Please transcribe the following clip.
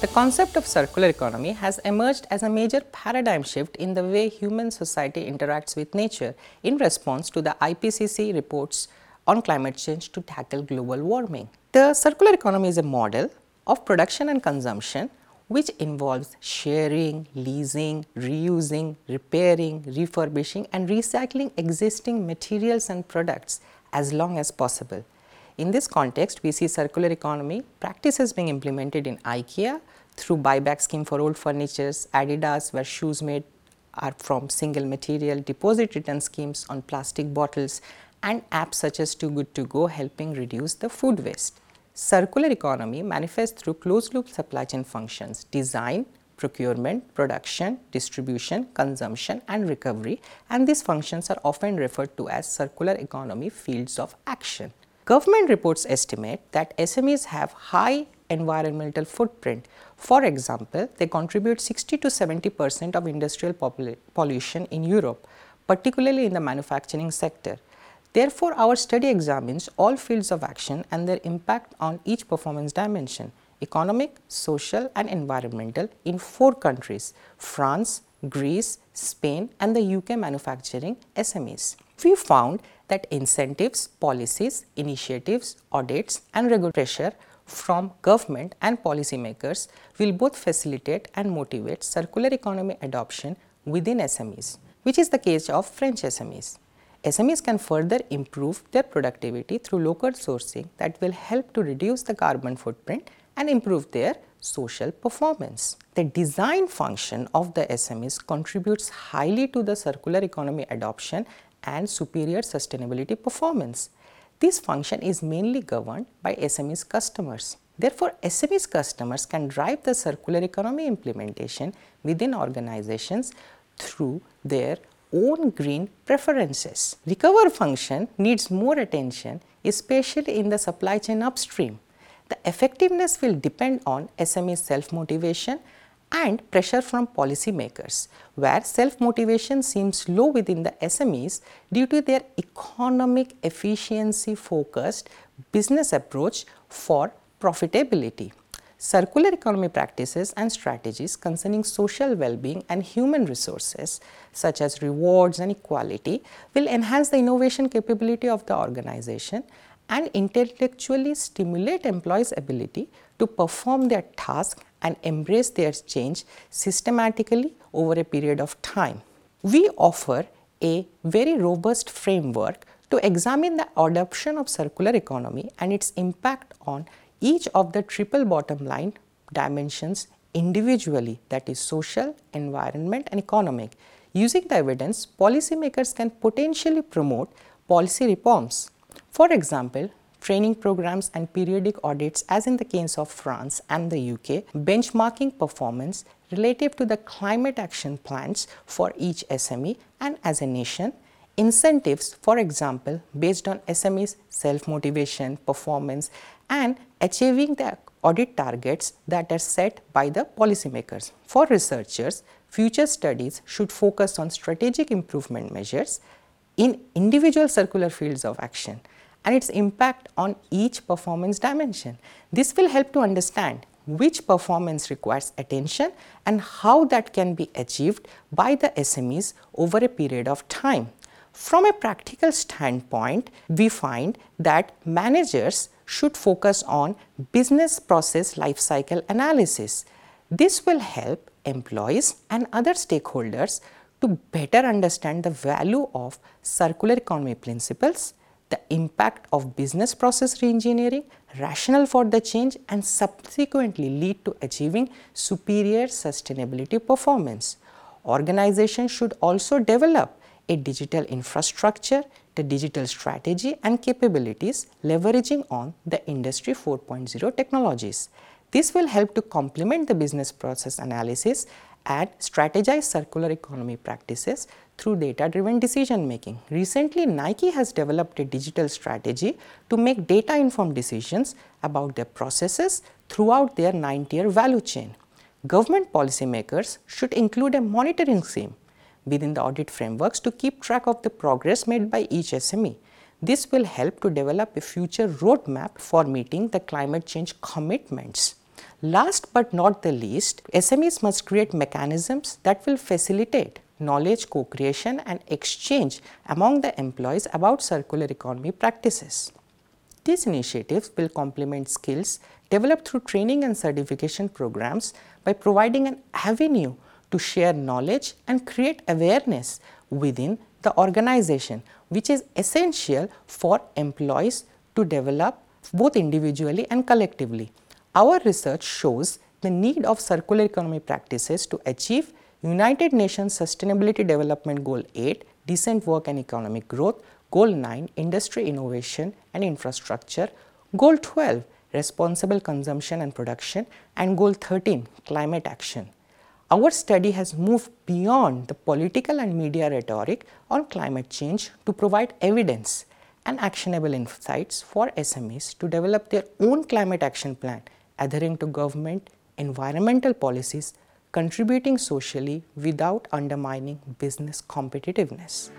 The concept of circular economy has emerged as a major paradigm shift in the way human society interacts with nature in response to the IPCC reports on climate change to tackle global warming. The circular economy is a model of production and consumption which involves sharing, leasing, reusing, repairing, refurbishing and recycling existing materials and products as long as possible. In this context, we see circular economy practices being implemented in IKEA through buyback scheme for old furnitures, Adidas where shoes made are from single material, deposit return schemes on plastic bottles and apps such as Too Good To Go helping reduce the food waste. Circular economy manifests through closed loop supply chain functions, design, procurement, production, distribution, consumption and recovery and these functions are often referred to as circular economy fields of action. Government reports estimate that SMEs have high environmental footprint. For example, they contribute 60 to 70 percent of industrial pollution in Europe, particularly in the manufacturing sector. Therefore, our study examines all fields of action and their impact on each performance dimension economic, social and environmental in four countries France, Greece, Spain and the UK manufacturing SMEs. We found that incentives, policies, initiatives, audits and regulatory pressure from government and policymakers will both facilitate and motivate circular economy adoption within SMEs, which is the case of French SMEs. SMEs can further improve their productivity through local sourcing that will help to reduce the carbon footprint and improve their social performance. The design function of the SMEs contributes highly to the circular economy adoption and superior sustainability performance. This function is mainly governed by SME's customers. Therefore, SME's customers can drive the circular economy implementation within organizations through their own green preferences. Recover function needs more attention, especially in the supply chain upstream. The effectiveness will depend on SME self motivation and pressure from policymakers, where self-motivation seems low within the SMEs due to their economic efficiency focused business approach for profitability. Circular economy practices and strategies concerning social well-being and human resources such as rewards and equality will enhance the innovation capability of the organization and intellectually stimulate employees' ability to perform their task and embrace their change systematically over a period of time. We offer a very robust framework to examine the adoption of circular economy and its impact on each of the triple bottom line dimensions individually that is social, environment and economic. Using the evidence, policymakers can potentially promote policy reforms. For example, training programs and periodic audits as in the case of France and the UK, benchmarking performance relative to the climate action plans for each SME and as a nation, incentives for example based on SME's self-motivation, performance and achieving the audit targets that are set by the policymakers. For researchers, future studies should focus on strategic improvement measures in individual circular fields of action and its impact on each performance dimension. This will help to understand which performance requires attention and how that can be achieved by the SMEs over a period of time. From a practical standpoint, we find that managers should focus on business process lifecycle analysis. This will help employees and other stakeholders to better understand the value of circular economy principles the impact of business process reengineering, rationale for the change and subsequently lead to achieving superior sustainability performance. Organizations should also develop a digital infrastructure, the digital strategy and capabilities leveraging on the industry 4.0 technologies. This will help to complement the business process analysis and strategize circular economy practices through data driven decision making. Recently, Nike has developed a digital strategy to make data informed decisions about their processes throughout their 9 tier value chain. Government policymakers should include a monitoring scheme within the audit frameworks to keep track of the progress made by each SME. This will help to develop a future roadmap for meeting the climate change commitments. Last but not the least, SMEs must create mechanisms that will facilitate knowledge co-creation and exchange among the employees about circular economy practices. These initiatives will complement skills developed through training and certification programs by providing an avenue to share knowledge and create awareness within the organization which is essential for employees to develop both individually and collectively. Our research shows the need of circular economy practices to achieve United Nations Sustainability Development Goal 8 Decent Work and Economic Growth, Goal 9 Industry Innovation and Infrastructure, Goal 12 Responsible Consumption and Production and Goal 13 Climate Action. Our study has moved beyond the political and media rhetoric on climate change to provide evidence and actionable insights for SMEs to develop their own climate action plan adhering to government environmental policies contributing socially without undermining business competitiveness.